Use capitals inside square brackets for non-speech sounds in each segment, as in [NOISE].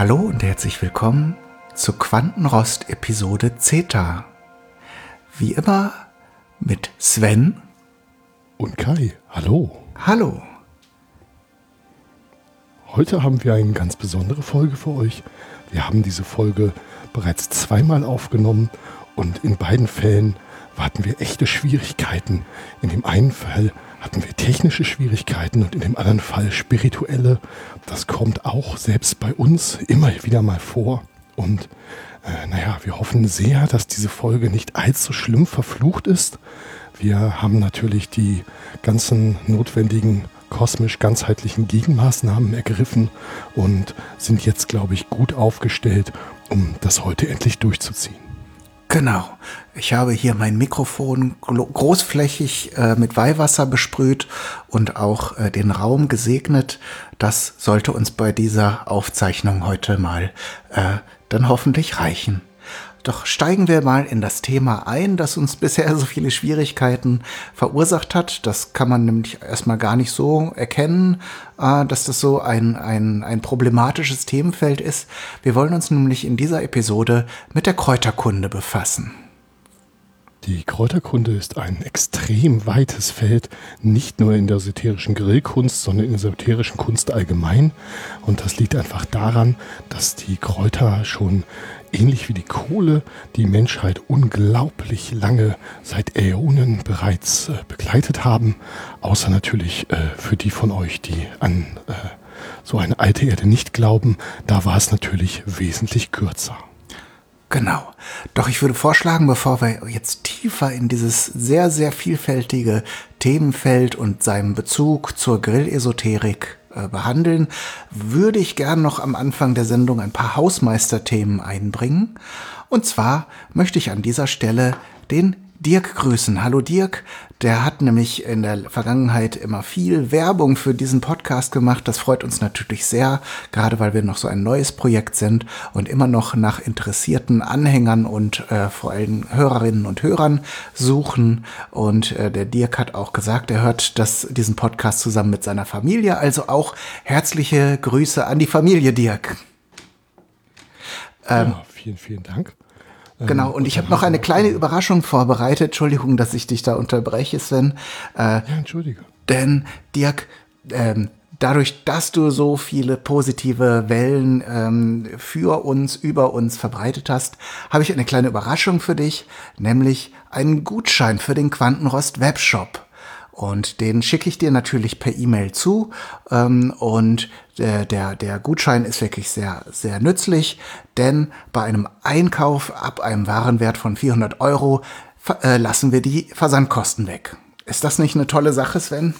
Hallo und herzlich willkommen zur Quantenrost-Episode Zeta. Wie immer mit Sven und Kai. Hallo. Hallo. Heute haben wir eine ganz besondere Folge für euch. Wir haben diese Folge bereits zweimal aufgenommen und in beiden Fällen hatten wir echte Schwierigkeiten. In dem einen Fall hatten wir technische Schwierigkeiten und in dem anderen Fall spirituelle. Das kommt auch selbst bei uns immer wieder mal vor. Und äh, naja, wir hoffen sehr, dass diese Folge nicht allzu schlimm verflucht ist. Wir haben natürlich die ganzen notwendigen kosmisch ganzheitlichen Gegenmaßnahmen ergriffen und sind jetzt, glaube ich, gut aufgestellt, um das heute endlich durchzuziehen. Genau. Ich habe hier mein Mikrofon großflächig äh, mit Weihwasser besprüht und auch äh, den Raum gesegnet. Das sollte uns bei dieser Aufzeichnung heute mal äh, dann hoffentlich reichen. Doch steigen wir mal in das Thema ein, das uns bisher so viele Schwierigkeiten verursacht hat. Das kann man nämlich erstmal gar nicht so erkennen, äh, dass das so ein, ein, ein problematisches Themenfeld ist. Wir wollen uns nämlich in dieser Episode mit der Kräuterkunde befassen. Die Kräuterkunde ist ein extrem weites Feld, nicht nur in der esoterischen Grillkunst, sondern in der esoterischen Kunst allgemein. Und das liegt einfach daran, dass die Kräuter schon ähnlich wie die Kohle die Menschheit unglaublich lange seit Äonen bereits äh, begleitet haben. Außer natürlich äh, für die von euch, die an äh, so eine alte Erde nicht glauben, da war es natürlich wesentlich kürzer. Genau. Doch ich würde vorschlagen, bevor wir jetzt tiefer in dieses sehr, sehr vielfältige Themenfeld und seinen Bezug zur Grillesoterik äh, behandeln, würde ich gern noch am Anfang der Sendung ein paar Hausmeisterthemen einbringen. Und zwar möchte ich an dieser Stelle den Dirk grüßen. Hallo Dirk, der hat nämlich in der Vergangenheit immer viel Werbung für diesen Podcast gemacht. Das freut uns natürlich sehr, gerade weil wir noch so ein neues Projekt sind und immer noch nach interessierten Anhängern und äh, vor allem Hörerinnen und Hörern suchen. Und äh, der Dirk hat auch gesagt, er hört das, diesen Podcast zusammen mit seiner Familie. Also auch herzliche Grüße an die Familie Dirk. Ähm, ja, vielen, vielen Dank. Genau, und ich habe noch eine kleine Überraschung vorbereitet. Entschuldigung, dass ich dich da unterbreche, Sven. Äh, ja, entschuldige. Denn, Dirk, ähm, dadurch, dass du so viele positive Wellen ähm, für uns, über uns verbreitet hast, habe ich eine kleine Überraschung für dich, nämlich einen Gutschein für den Quantenrost Webshop. Und den schicke ich dir natürlich per E-Mail zu. Ähm, und der, der, der Gutschein ist wirklich sehr, sehr nützlich, denn bei einem Einkauf ab einem Warenwert von 400 Euro äh, lassen wir die Versandkosten weg. Ist das nicht eine tolle Sache, Sven?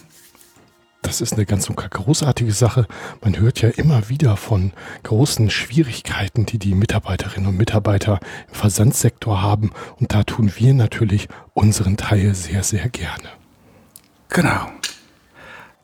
Das ist eine ganz großartige Sache. Man hört ja immer wieder von großen Schwierigkeiten, die die Mitarbeiterinnen und Mitarbeiter im Versandsektor haben. Und da tun wir natürlich unseren Teil sehr, sehr gerne. Genau.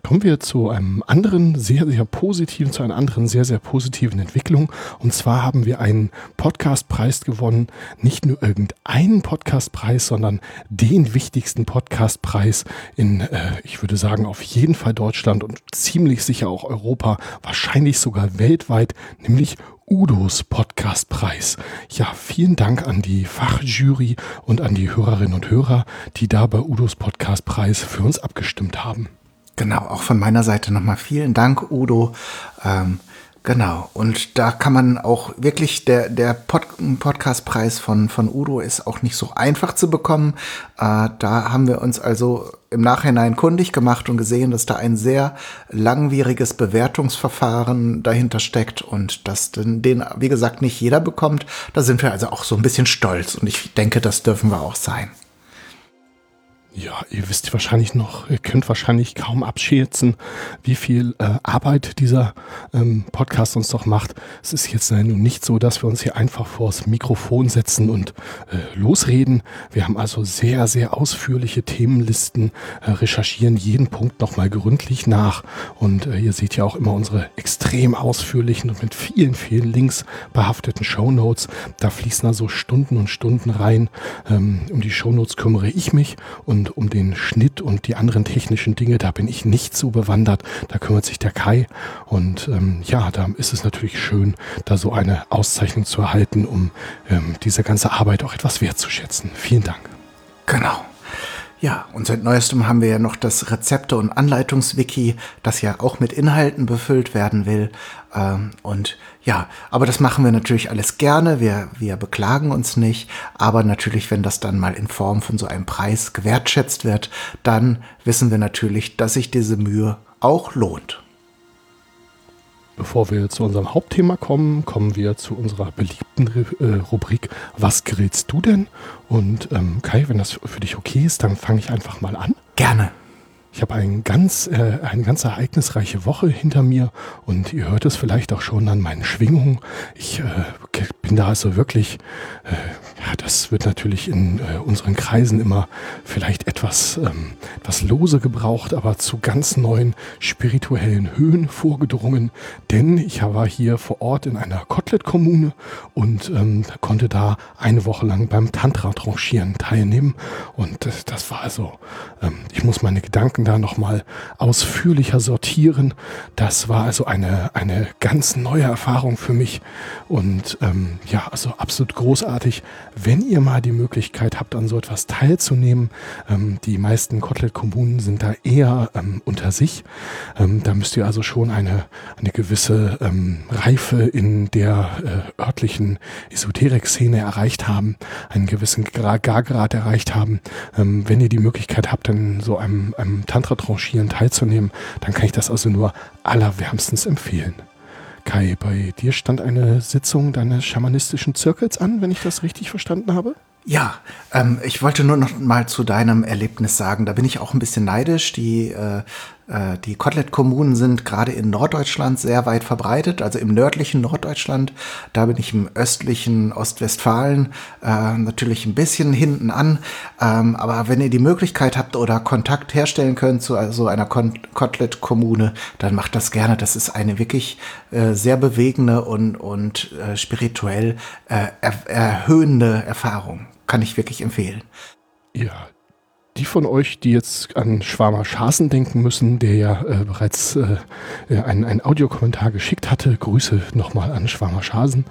Kommen wir zu einem anderen sehr, sehr positiven, zu einer anderen sehr, sehr positiven Entwicklung. Und zwar haben wir einen Podcastpreis gewonnen. Nicht nur irgendeinen Podcastpreis, sondern den wichtigsten Podcastpreis in, äh, ich würde sagen, auf jeden Fall Deutschland und ziemlich sicher auch Europa, wahrscheinlich sogar weltweit, nämlich Udos Podcastpreis. Ja, vielen Dank an die Fachjury und an die Hörerinnen und Hörer, die da bei Udos Podcastpreis für uns abgestimmt haben. Genau, auch von meiner Seite nochmal vielen Dank, Udo. Ähm, genau, und da kann man auch wirklich, der, der Pod Podcastpreis von, von Udo ist auch nicht so einfach zu bekommen. Äh, da haben wir uns also im Nachhinein kundig gemacht und gesehen, dass da ein sehr langwieriges Bewertungsverfahren dahinter steckt und dass den, den, wie gesagt, nicht jeder bekommt. Da sind wir also auch so ein bisschen stolz und ich denke, das dürfen wir auch sein. Ja, ihr wisst wahrscheinlich noch, ihr könnt wahrscheinlich kaum abschätzen, wie viel äh, Arbeit dieser ähm, Podcast uns doch macht. Es ist jetzt nun nicht so, dass wir uns hier einfach vors Mikrofon setzen und äh, losreden. Wir haben also sehr, sehr ausführliche Themenlisten, äh, recherchieren jeden Punkt nochmal gründlich nach. Und äh, ihr seht ja auch immer unsere extrem ausführlichen und mit vielen, vielen Links behafteten Shownotes. Da fließen also Stunden und Stunden rein. Ähm, um die Shownotes kümmere ich mich und und um den Schnitt und die anderen technischen Dinge, da bin ich nicht so bewandert. Da kümmert sich der Kai. Und ähm, ja, da ist es natürlich schön, da so eine Auszeichnung zu erhalten, um ähm, diese ganze Arbeit auch etwas wertzuschätzen. Vielen Dank. Genau. Ja, und seit neuestem haben wir ja noch das Rezepte- und Anleitungswiki, das ja auch mit Inhalten befüllt werden will. Ähm, und ja, aber das machen wir natürlich alles gerne. Wir, wir beklagen uns nicht. Aber natürlich, wenn das dann mal in Form von so einem Preis gewertschätzt wird, dann wissen wir natürlich, dass sich diese Mühe auch lohnt. Bevor wir zu unserem Hauptthema kommen, kommen wir zu unserer beliebten äh, Rubrik Was grillst du denn? Und ähm, Kai, wenn das für dich okay ist, dann fange ich einfach mal an. Gerne. Ich habe ein ganz, äh, eine ganz ereignisreiche Woche hinter mir und ihr hört es vielleicht auch schon an meinen Schwingungen. Ich äh, bin da also wirklich, äh, ja, das wird natürlich in äh, unseren Kreisen immer vielleicht etwas, ähm, etwas lose gebraucht, aber zu ganz neuen spirituellen Höhen vorgedrungen, denn ich war hier vor Ort in einer Kotelett-Kommune und ähm, konnte da eine Woche lang beim Tantra-Tranchieren teilnehmen und das, das war also, ähm, ich muss meine Gedanken da nochmal ausführlicher sortieren. Das war also eine, eine ganz neue Erfahrung für mich. Und ähm, ja, also absolut großartig, wenn ihr mal die Möglichkeit habt, an so etwas teilzunehmen. Ähm, die meisten Kotelett-Kommunen sind da eher ähm, unter sich. Ähm, da müsst ihr also schon eine, eine gewisse ähm, Reife in der äh, örtlichen Esoterik-Szene erreicht haben, einen gewissen Gargrad erreicht haben. Ähm, wenn ihr die Möglichkeit habt, dann so einem, einem Tantra-Tranchieren teilzunehmen, dann kann ich das also nur allerwärmstens empfehlen. Kai, bei dir stand eine Sitzung deines schamanistischen Zirkels an, wenn ich das richtig verstanden habe? Ja, ähm, ich wollte nur noch mal zu deinem Erlebnis sagen, da bin ich auch ein bisschen neidisch. Die äh, die Kotelett-Kommunen sind gerade in Norddeutschland sehr weit verbreitet, also im nördlichen Norddeutschland. Da bin ich im östlichen Ostwestfalen äh, natürlich ein bisschen hinten an. Ähm, aber wenn ihr die Möglichkeit habt oder Kontakt herstellen könnt zu so einer Kotelett-Kommune, dann macht das gerne. Das ist eine wirklich äh, sehr bewegende und, und äh, spirituell äh, er erhöhende Erfahrung. Kann ich wirklich empfehlen. Ja, die von euch, die jetzt an Schwarmer Schasen denken müssen, der ja äh, bereits äh, einen, einen Audiokommentar geschickt hatte, Grüße nochmal an Schwarmer Schasen.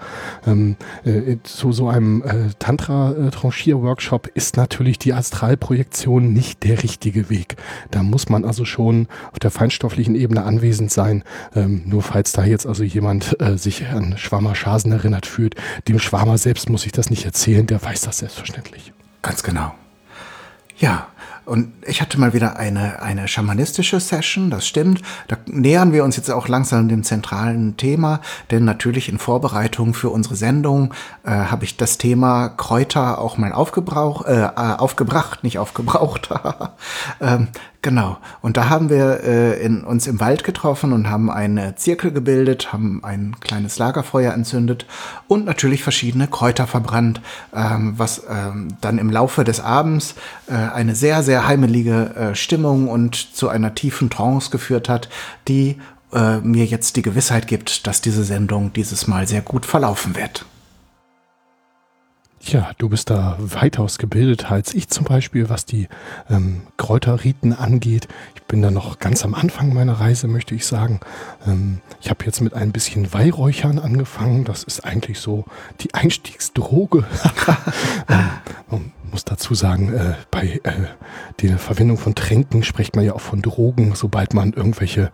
Ähm, äh, zu so einem äh, Tantra-Tranchier-Workshop ist natürlich die Astralprojektion nicht der richtige Weg. Da muss man also schon auf der feinstofflichen Ebene anwesend sein. Ähm, nur falls da jetzt also jemand äh, sich an Schwarmer Schasen erinnert fühlt, dem Schwarmer selbst muss ich das nicht erzählen, der weiß das selbstverständlich. Ganz genau. Ja, und ich hatte mal wieder eine, eine schamanistische Session, das stimmt. Da nähern wir uns jetzt auch langsam dem zentralen Thema, denn natürlich in Vorbereitung für unsere Sendung äh, habe ich das Thema Kräuter auch mal aufgebrauch, äh, äh aufgebracht, nicht aufgebraucht. [LAUGHS] ähm, Genau. Und da haben wir äh, in, uns im Wald getroffen und haben einen Zirkel gebildet, haben ein kleines Lagerfeuer entzündet und natürlich verschiedene Kräuter verbrannt, ähm, was ähm, dann im Laufe des Abends äh, eine sehr, sehr heimelige äh, Stimmung und zu einer tiefen Trance geführt hat, die äh, mir jetzt die Gewissheit gibt, dass diese Sendung dieses Mal sehr gut verlaufen wird. Ja, du bist da weitaus gebildeter als ich zum Beispiel, was die ähm, Kräuterriten angeht. Ich bin da noch ganz am Anfang meiner Reise, möchte ich sagen. Ähm, ich habe jetzt mit ein bisschen Weihräuchern angefangen. Das ist eigentlich so die Einstiegsdroge. [LAUGHS] ähm, muss dazu sagen, äh, bei äh, der Verwendung von Tränken spricht man ja auch von Drogen, sobald man irgendwelche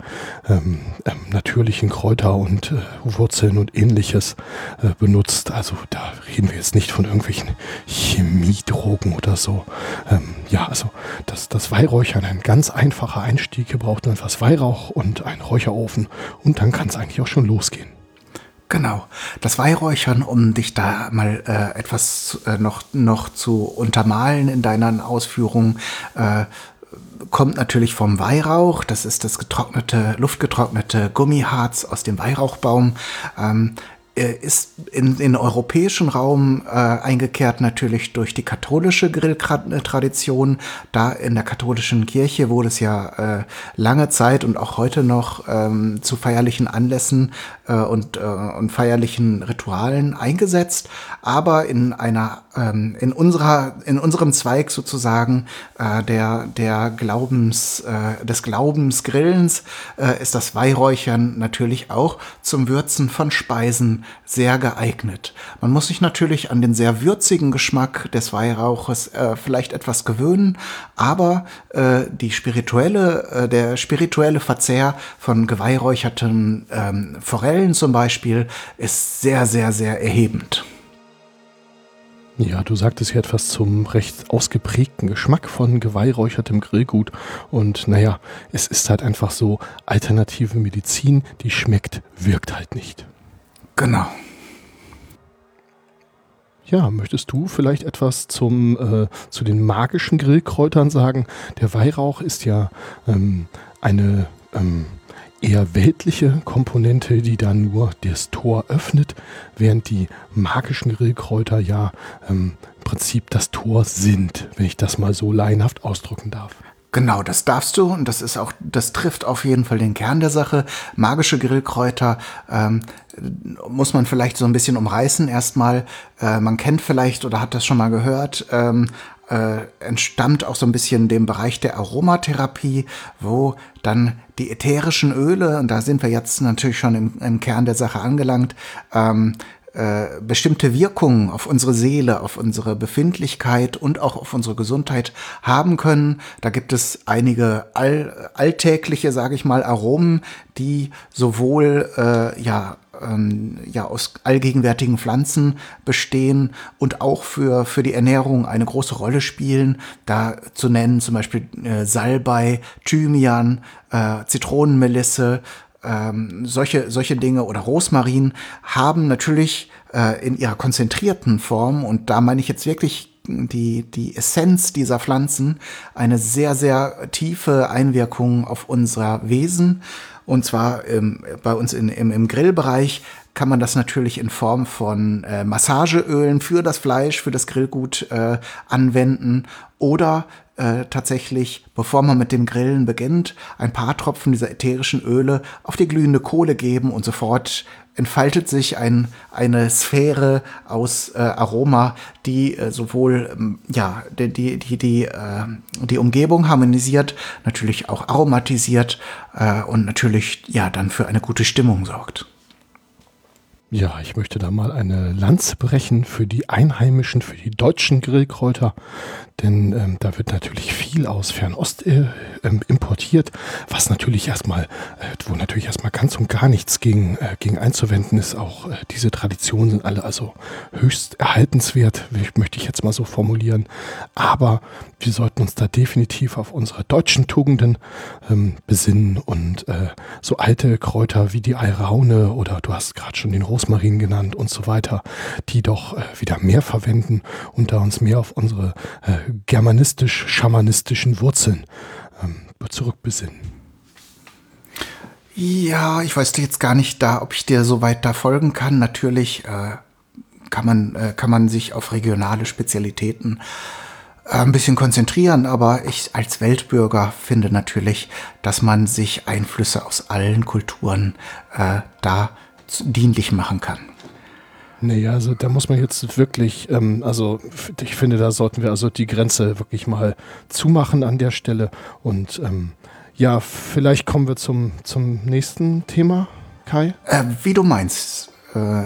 ähm, ähm, natürlichen Kräuter und äh, Wurzeln und ähnliches äh, benutzt. Also da reden wir jetzt nicht von irgendwelchen Chemiedrogen oder so. Ähm, ja, also das, das Weihräuchern, ein ganz einfacher Einstieg. Ihr braucht nur etwas Weihrauch und einen Räucherofen und dann kann es eigentlich auch schon losgehen. Genau. Das Weihräuchern, um dich da mal äh, etwas äh, noch, noch zu untermalen in deinen Ausführungen, äh, kommt natürlich vom Weihrauch. Das ist das getrocknete, luftgetrocknete Gummiharz aus dem Weihrauchbaum. Ähm, äh, ist in den europäischen Raum äh, eingekehrt natürlich durch die katholische Grilltradition. Da in der katholischen Kirche wurde es ja äh, lange Zeit und auch heute noch ähm, zu feierlichen Anlässen äh, und, äh, und feierlichen Ritualen eingesetzt. Aber in einer ähm, in unserer in unserem Zweig sozusagen äh, der der Glaubens äh, des Glaubensgrillens äh, ist das Weihräuchern natürlich auch zum Würzen von Speisen sehr geeignet. Man muss sich natürlich an den sehr würzigen Geschmack des Weihrauches äh, vielleicht etwas gewöhnen, aber äh, die spirituelle, äh, der spirituelle Verzehr von geweihräucherten ähm, Forellen zum Beispiel ist sehr, sehr, sehr erhebend. Ja, du sagtest ja etwas zum recht ausgeprägten Geschmack von geweihräuchertem Grillgut. Und naja, es ist halt einfach so, alternative Medizin, die schmeckt, wirkt halt nicht. Genau. Ja, möchtest du vielleicht etwas zum, äh, zu den magischen Grillkräutern sagen? Der Weihrauch ist ja ähm, eine ähm, eher weltliche Komponente, die dann nur das Tor öffnet, während die magischen Grillkräuter ja ähm, im Prinzip das Tor sind, wenn ich das mal so laienhaft ausdrücken darf. Genau, das darfst du und das ist auch, das trifft auf jeden Fall den Kern der Sache. Magische Grillkräuter ähm, muss man vielleicht so ein bisschen umreißen erstmal. Äh, man kennt vielleicht oder hat das schon mal gehört. Ähm, äh, entstammt auch so ein bisschen dem Bereich der Aromatherapie, wo dann die ätherischen Öle, und da sind wir jetzt natürlich schon im, im Kern der Sache angelangt, ähm, äh, bestimmte Wirkungen auf unsere Seele, auf unsere Befindlichkeit und auch auf unsere Gesundheit haben können. Da gibt es einige all, alltägliche, sage ich mal, Aromen, die sowohl äh, ja ähm, ja aus allgegenwärtigen Pflanzen bestehen und auch für, für die Ernährung eine große Rolle spielen. Da zu nennen zum Beispiel äh, Salbei, Thymian, äh, Zitronenmelisse, ähm, solche, solche Dinge oder Rosmarin haben natürlich äh, in ihrer konzentrierten Form, und da meine ich jetzt wirklich die, die Essenz dieser Pflanzen, eine sehr, sehr tiefe Einwirkung auf unser Wesen und zwar ähm, bei uns in, im, im Grillbereich kann man das natürlich in Form von äh, Massageölen für das Fleisch, für das Grillgut äh, anwenden. Oder äh, tatsächlich, bevor man mit dem Grillen beginnt, ein paar Tropfen dieser ätherischen Öle auf die glühende Kohle geben und sofort entfaltet sich ein, eine Sphäre aus äh, Aroma, die äh, sowohl ähm, ja, die, die, die, die, äh, die Umgebung harmonisiert, natürlich auch aromatisiert äh, und natürlich ja dann für eine gute Stimmung sorgt. Ja, ich möchte da mal eine Lanze brechen für die einheimischen, für die deutschen Grillkräuter, denn ähm, da wird natürlich viel aus Fernost äh, ähm, importiert, was natürlich erstmal, äh, wo natürlich erstmal ganz und gar nichts gegen, äh, gegen einzuwenden ist. Auch äh, diese Traditionen sind alle also höchst erhaltenswert, möchte ich jetzt mal so formulieren. Aber wir sollten uns da definitiv auf unsere deutschen Tugenden ähm, besinnen und äh, so alte Kräuter wie die Alraune oder du hast gerade schon den Rosmarin genannt und so weiter, die doch äh, wieder mehr verwenden und da uns mehr auf unsere äh, germanistisch-schamanistischen Wurzeln ähm, zurückbesinnen. Ja, ich weiß jetzt gar nicht da, ob ich dir so weit da folgen kann. Natürlich äh, kann, man, äh, kann man sich auf regionale Spezialitäten ein bisschen konzentrieren, aber ich als Weltbürger finde natürlich, dass man sich Einflüsse aus allen Kulturen äh, da dienlich machen kann. Nee, also da muss man jetzt wirklich, ähm, also ich finde, da sollten wir also die Grenze wirklich mal zumachen an der Stelle. Und ähm, ja, vielleicht kommen wir zum, zum nächsten Thema, Kai. Äh, wie du meinst. Äh,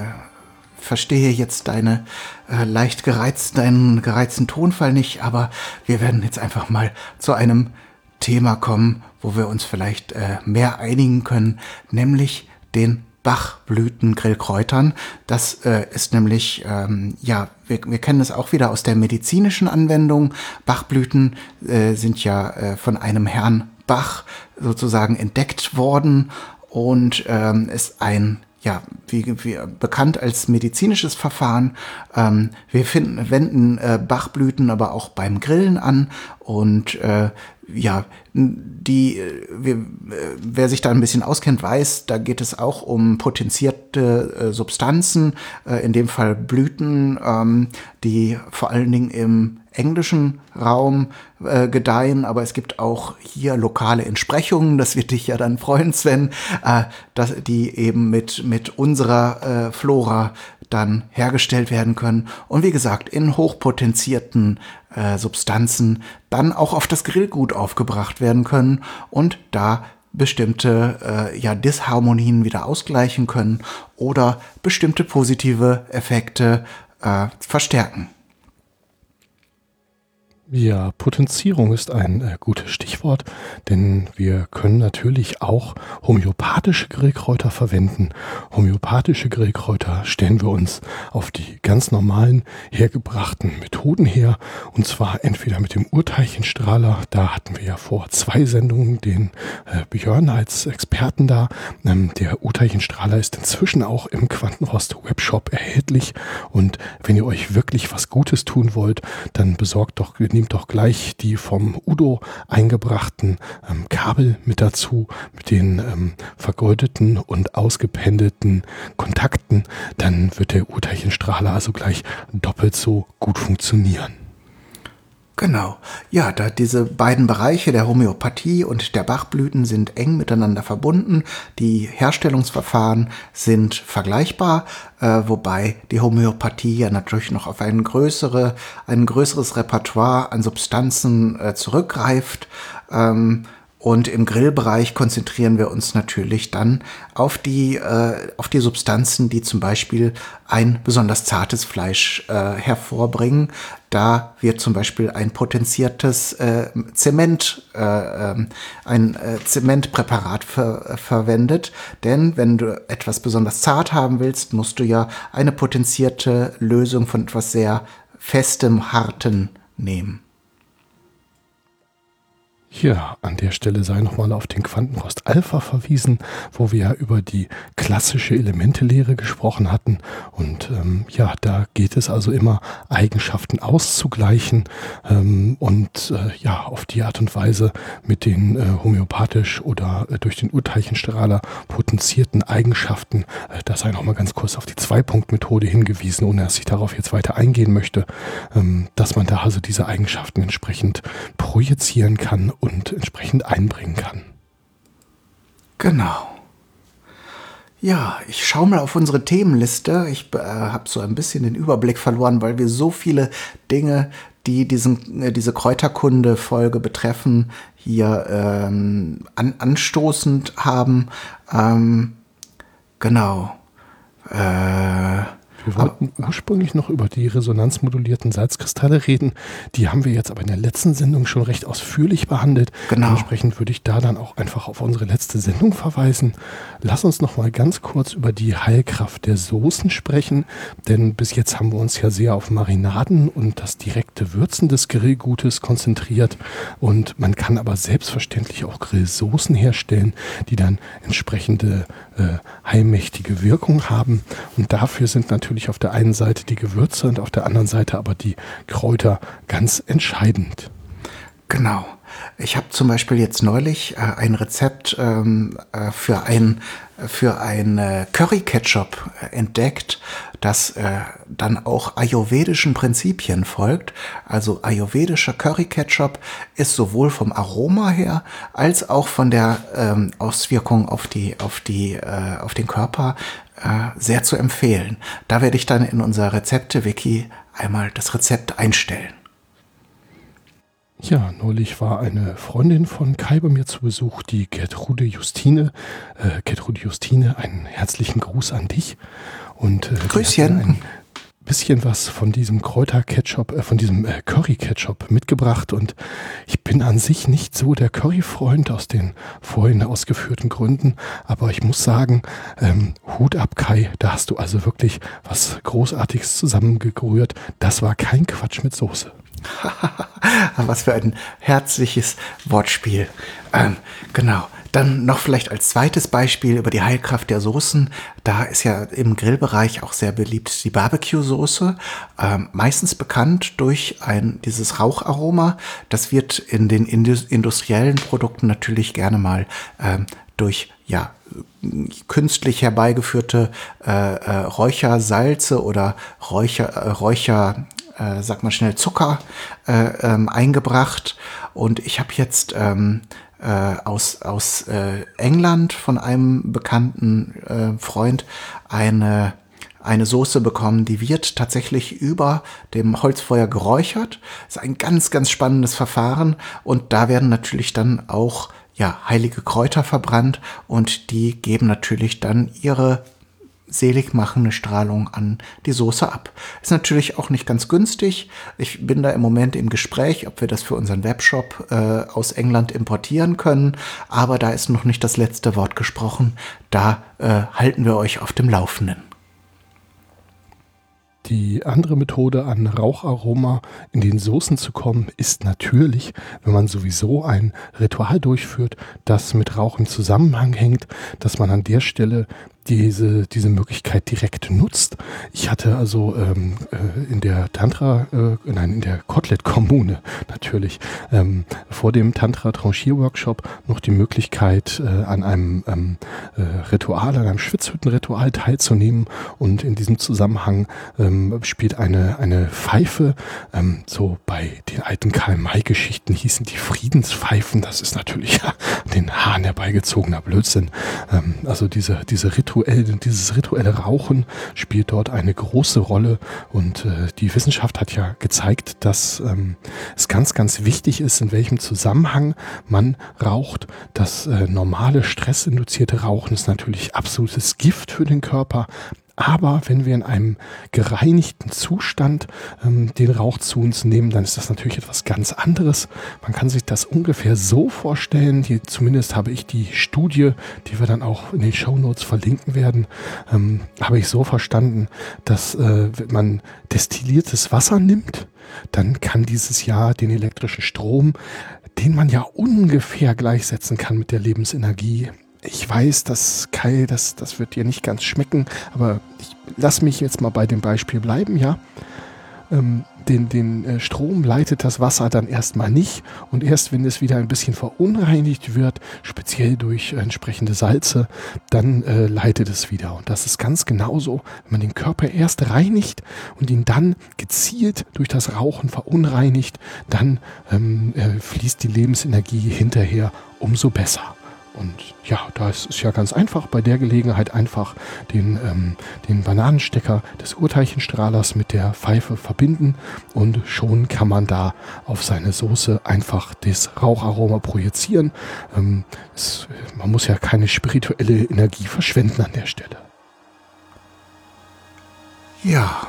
verstehe jetzt deine äh, leicht gereizten, deinen gereizten Tonfall nicht, aber wir werden jetzt einfach mal zu einem Thema kommen, wo wir uns vielleicht äh, mehr einigen können, nämlich den Bachblütengrillkräutern. Das äh, ist nämlich, ähm, ja, wir, wir kennen es auch wieder aus der medizinischen Anwendung. Bachblüten äh, sind ja äh, von einem Herrn Bach sozusagen entdeckt worden und ähm, ist ein ja, wie, wie bekannt als medizinisches Verfahren. Ähm, wir finden, wenden äh, Bachblüten aber auch beim Grillen an und äh, ja, die, wir, wer sich da ein bisschen auskennt, weiß, da geht es auch um potenzierte äh, Substanzen, äh, in dem Fall Blüten, ähm, die vor allen Dingen im englischen Raum äh, gedeihen, aber es gibt auch hier lokale Entsprechungen, das wird dich ja dann freuen, Sven, äh, dass die eben mit, mit unserer äh, Flora dann hergestellt werden können. Und wie gesagt in hochpotenzierten äh, Substanzen dann auch auf das Grillgut aufgebracht werden können und da bestimmte äh, ja, Disharmonien wieder ausgleichen können oder bestimmte positive Effekte äh, verstärken. Ja, Potenzierung ist ein äh, gutes Stichwort, denn wir können natürlich auch homöopathische Grillkräuter verwenden. Homöopathische Grillkräuter stellen wir uns auf die ganz normalen hergebrachten Methoden her, und zwar entweder mit dem Urteilchenstrahler, da hatten wir ja vor zwei Sendungen den äh, Björn als Experten da. Ähm, der Urteilchenstrahler ist inzwischen auch im Quantenrost Webshop erhältlich und wenn ihr euch wirklich was Gutes tun wollt, dann besorgt doch nehmt doch gleich die vom Udo eingebrachten ähm, Kabel mit dazu, mit den ähm, vergoldeten und ausgependelten Kontakten. Dann wird der Urteilchenstrahler also gleich doppelt so gut funktionieren. Genau. Ja, da diese beiden Bereiche der Homöopathie und der Bachblüten sind eng miteinander verbunden. Die Herstellungsverfahren sind vergleichbar, äh, wobei die Homöopathie ja natürlich noch auf ein, größere, ein größeres Repertoire an Substanzen äh, zurückgreift. Ähm, und im Grillbereich konzentrieren wir uns natürlich dann auf die, äh, auf die Substanzen, die zum Beispiel ein besonders zartes Fleisch äh, hervorbringen. Da wird zum Beispiel ein potenziertes äh, Zement, äh, ähm, ein äh, Zementpräparat ver verwendet. Denn wenn du etwas besonders zart haben willst, musst du ja eine potenzierte Lösung von etwas sehr festem, harten nehmen. Hier an der Stelle sei nochmal auf den Quantenrost Alpha verwiesen, wo wir ja über die klassische Elementelehre gesprochen hatten. Und ähm, ja, da geht es also immer, Eigenschaften auszugleichen ähm, und äh, ja, auf die Art und Weise mit den äh, homöopathisch oder äh, durch den Urteilchenstrahler potenzierten Eigenschaften, äh, da sei nochmal ganz kurz auf die Zwei-Punkt-Methode hingewiesen, ohne dass ich darauf jetzt weiter eingehen möchte, ähm, dass man da also diese Eigenschaften entsprechend projizieren kann und entsprechend einbringen kann. Genau. Ja, ich schaue mal auf unsere Themenliste. Ich äh, habe so ein bisschen den Überblick verloren, weil wir so viele Dinge, die diesen, äh, diese Kräuterkunde-Folge betreffen, hier ähm, an, anstoßend haben. Ähm, genau. Äh, wir wollten aber, ursprünglich noch über die resonanzmodulierten Salzkristalle reden. Die haben wir jetzt aber in der letzten Sendung schon recht ausführlich behandelt. Genau. Dementsprechend würde ich da dann auch einfach auf unsere letzte Sendung verweisen. Lass uns noch mal ganz kurz über die Heilkraft der Soßen sprechen, denn bis jetzt haben wir uns ja sehr auf Marinaden und das direkte Würzen des Grillgutes konzentriert und man kann aber selbstverständlich auch Grillsoßen herstellen, die dann entsprechende äh, heilmächtige Wirkung haben und dafür sind natürlich natürlich auf der einen Seite die Gewürze und auf der anderen Seite aber die Kräuter ganz entscheidend. Genau. Ich habe zum Beispiel jetzt neulich äh, ein Rezept ähm, äh, für ein für ein äh, Curry Ketchup äh, entdeckt, das dann auch ayurvedischen Prinzipien folgt. Also ayurvedischer Curry Ketchup ist sowohl vom Aroma her als auch von der ähm, Auswirkung auf die auf die auf den Körper sehr zu empfehlen. Da werde ich dann in unser Rezepte-Wiki einmal das Rezept einstellen. Ja, neulich war eine Freundin von Kai bei mir zu Besuch, die Gertrude Justine. Äh, Gertrude Justine, einen herzlichen Gruß an dich. Und äh, Grüßchen bisschen was von diesem Kräuter-Ketchup, äh, von diesem äh, Curry-Ketchup mitgebracht und ich bin an sich nicht so der Curry-Freund aus den vorhin ausgeführten Gründen, aber ich muss sagen, ähm, Hut ab Kai, da hast du also wirklich was Großartiges zusammengerührt. Das war kein Quatsch mit Soße. [LAUGHS] was für ein herzliches Wortspiel. Ähm, genau. Dann noch vielleicht als zweites Beispiel über die Heilkraft der Soßen. Da ist ja im Grillbereich auch sehr beliebt die Barbecue-Soße. Ähm, meistens bekannt durch ein, dieses Raucharoma. Das wird in den industriellen Produkten natürlich gerne mal ähm, durch ja, künstlich herbeigeführte äh, äh, Räuchersalze oder Räucher, äh, Räucher äh, sag mal schnell, Zucker äh, ähm, eingebracht. Und ich habe jetzt ähm, äh, aus, aus äh, England von einem bekannten äh, Freund eine eine Soße bekommen, die wird tatsächlich über dem Holzfeuer geräuchert. Das ist ein ganz, ganz spannendes Verfahren und da werden natürlich dann auch ja, heilige Kräuter verbrannt und die geben natürlich dann ihre seligmachende Strahlung an die Soße ab. Ist natürlich auch nicht ganz günstig. Ich bin da im Moment im Gespräch, ob wir das für unseren Webshop äh, aus England importieren können, aber da ist noch nicht das letzte Wort gesprochen. Da äh, halten wir euch auf dem Laufenden. Die andere Methode, an Raucharoma in den Soßen zu kommen, ist natürlich, wenn man sowieso ein Ritual durchführt, das mit Rauch im Zusammenhang hängt, dass man an der Stelle diese, diese Möglichkeit direkt nutzt. Ich hatte also ähm, äh, in der Tantra, äh, nein, in der Kotlet-Kommune natürlich, ähm, vor dem Tantra-Tranchier-Workshop noch die Möglichkeit, äh, an einem ähm, äh, Ritual, an einem Schwitzhüttenritual teilzunehmen. Und in diesem Zusammenhang ähm, spielt eine, eine Pfeife, ähm, so bei den alten Karl-May-Geschichten hießen die Friedenspfeifen. Das ist natürlich [LAUGHS] ja, den Haaren herbeigezogener Blödsinn. Ähm, also diese, diese Rituale rituell, dieses rituelle Rauchen spielt dort eine große Rolle. Und äh, die Wissenschaft hat ja gezeigt, dass ähm, es ganz, ganz wichtig ist, in welchem Zusammenhang man raucht. Das äh, normale stressinduzierte Rauchen ist natürlich absolutes Gift für den Körper, aber wenn wir in einem gereinigten Zustand ähm, den Rauch zu uns nehmen, dann ist das natürlich etwas ganz anderes. Man kann sich das ungefähr so vorstellen, die, zumindest habe ich die Studie, die wir dann auch in den Show Notes verlinken werden, ähm, habe ich so verstanden, dass äh, wenn man destilliertes Wasser nimmt, dann kann dieses Jahr den elektrischen Strom, den man ja ungefähr gleichsetzen kann mit der Lebensenergie, ich weiß, dass Kai, das, das wird dir nicht ganz schmecken, aber ich lass mich jetzt mal bei dem Beispiel bleiben, ja. Ähm, den, den äh, Strom leitet das Wasser dann erstmal nicht und erst wenn es wieder ein bisschen verunreinigt wird, speziell durch entsprechende Salze, dann äh, leitet es wieder. Und das ist ganz genauso, wenn man den Körper erst reinigt und ihn dann gezielt durch das Rauchen verunreinigt, dann ähm, äh, fließt die Lebensenergie hinterher umso besser. Und ja, da ist es ja ganz einfach, bei der Gelegenheit einfach den, ähm, den Bananenstecker des Urteilchenstrahlers mit der Pfeife verbinden und schon kann man da auf seine Soße einfach das Raucharoma projizieren. Ähm, es, man muss ja keine spirituelle Energie verschwenden an der Stelle. Ja,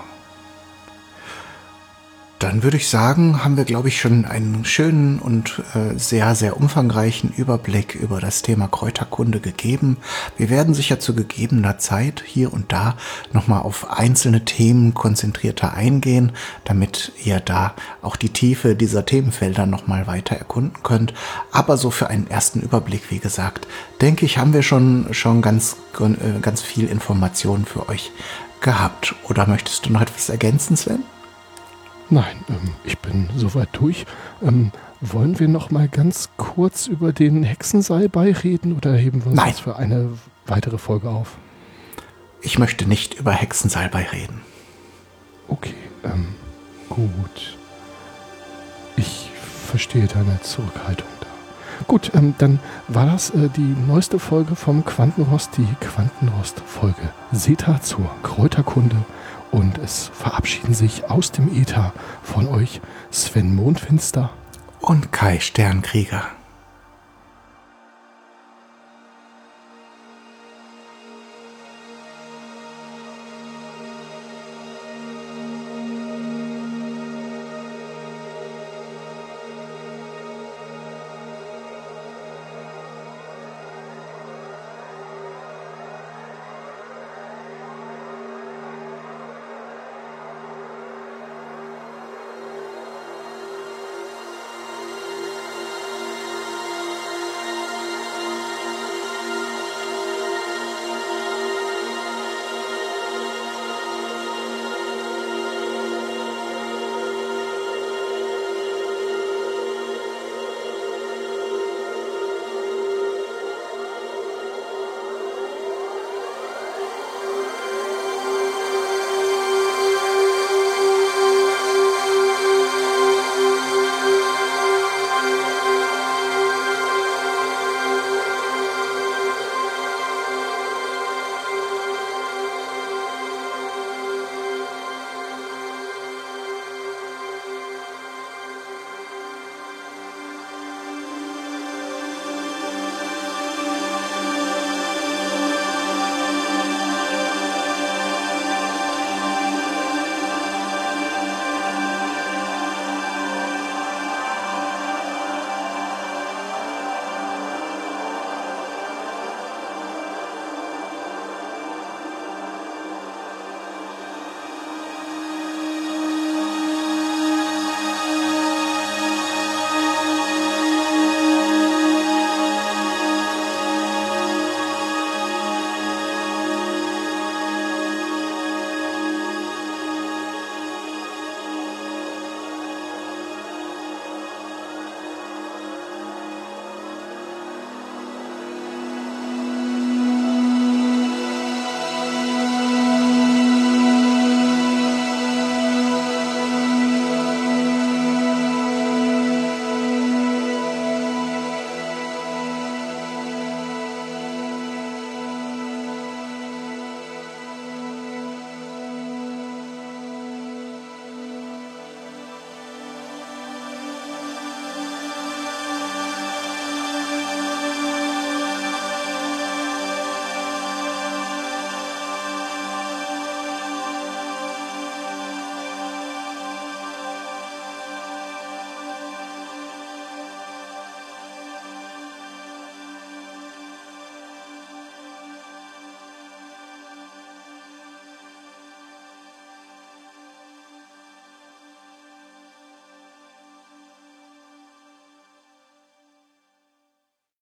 dann würde ich sagen, haben wir, glaube ich, schon einen schönen und äh, sehr, sehr umfangreichen Überblick über das Thema Kräuterkunde gegeben. Wir werden sicher zu gegebener Zeit hier und da nochmal auf einzelne Themen konzentrierter eingehen, damit ihr da auch die Tiefe dieser Themenfelder nochmal weiter erkunden könnt. Aber so für einen ersten Überblick, wie gesagt, denke ich, haben wir schon, schon ganz, äh, ganz viel Informationen für euch gehabt. Oder möchtest du noch etwas ergänzen, Sven? Nein, ähm, ich bin soweit durch. Ähm, wollen wir noch mal ganz kurz über den Hexensalbei reden oder heben wir uns Nein. das für eine weitere Folge auf? Ich möchte nicht über Hexensalbei reden. Okay, ähm, gut. Ich verstehe deine Zurückhaltung da. Gut, ähm, dann war das äh, die neueste Folge vom Quantenrost, die Quantenrost-Folge Seta zur Kräuterkunde und es verabschieden sich aus dem Äther von euch Sven Mondfinster und Kai Sternkrieger.